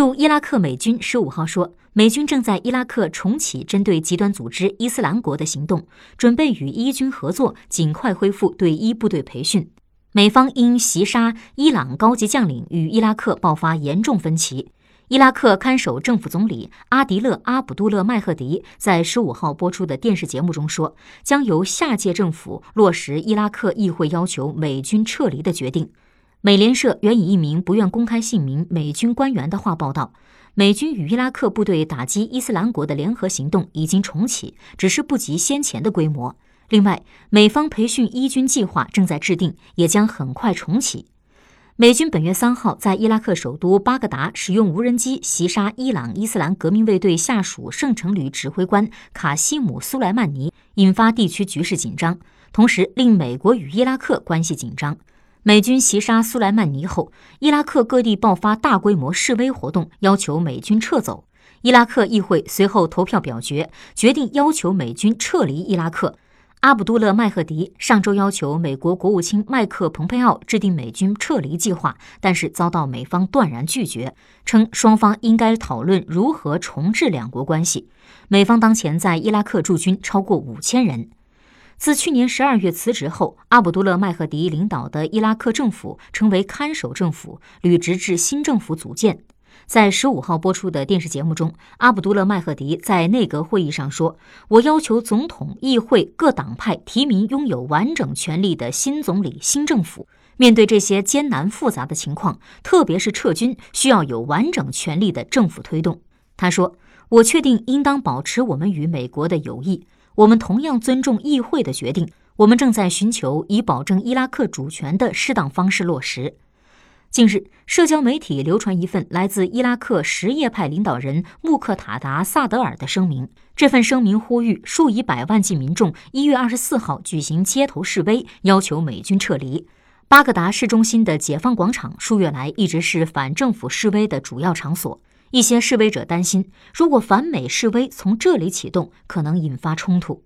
驻伊拉克美军十五号说，美军正在伊拉克重启针对极端组织伊斯兰国的行动，准备与伊军合作，尽快恢复对伊部队培训。美方因袭杀伊朗高级将领与伊拉克爆发严重分歧。伊拉克看守政府总理阿迪勒·阿卜杜勒麦赫迪在十五号播出的电视节目中说，将由下届政府落实伊拉克议会要求美军撤离的决定。美联社援引一名不愿公开姓名美军官员的话报道，美军与伊拉克部队打击伊斯兰国的联合行动已经重启，只是不及先前的规模。另外，美方培训伊军计划正在制定，也将很快重启。美军本月三号在伊拉克首都巴格达使用无人机袭杀伊朗伊斯兰革命卫队下属圣城旅指挥官卡西姆·苏莱曼尼，引发地区局势紧张，同时令美国与伊拉克关系紧张。美军袭杀苏莱曼尼后，伊拉克各地爆发大规模示威活动，要求美军撤走。伊拉克议会随后投票表决，决定要求美军撤离伊拉克。阿卜杜勒麦赫迪上周要求美国国务卿麦克蓬佩奥制定美军撤离计划，但是遭到美方断然拒绝，称双方应该讨论如何重置两国关系。美方当前在伊拉克驻军超过五千人。自去年十二月辞职后，阿卜杜勒麦赫迪领导的伊拉克政府成为看守政府，履职至新政府组建。在十五号播出的电视节目中，阿卜杜勒麦赫迪在内阁会议上说：“我要求总统、议会各党派提名拥有完整权力的新总理、新政府。面对这些艰难复杂的情况，特别是撤军，需要有完整权力的政府推动。”他说：“我确定应当保持我们与美国的友谊。”我们同样尊重议会的决定。我们正在寻求以保证伊拉克主权的适当方式落实。近日，社交媒体流传一份来自伊拉克什叶派领导人穆克塔达·萨德尔的声明。这份声明呼吁数以百万计民众一月二十四号举行街头示威，要求美军撤离。巴格达市中心的解放广场数月来一直是反政府示威的主要场所。一些示威者担心，如果反美示威从这里启动，可能引发冲突。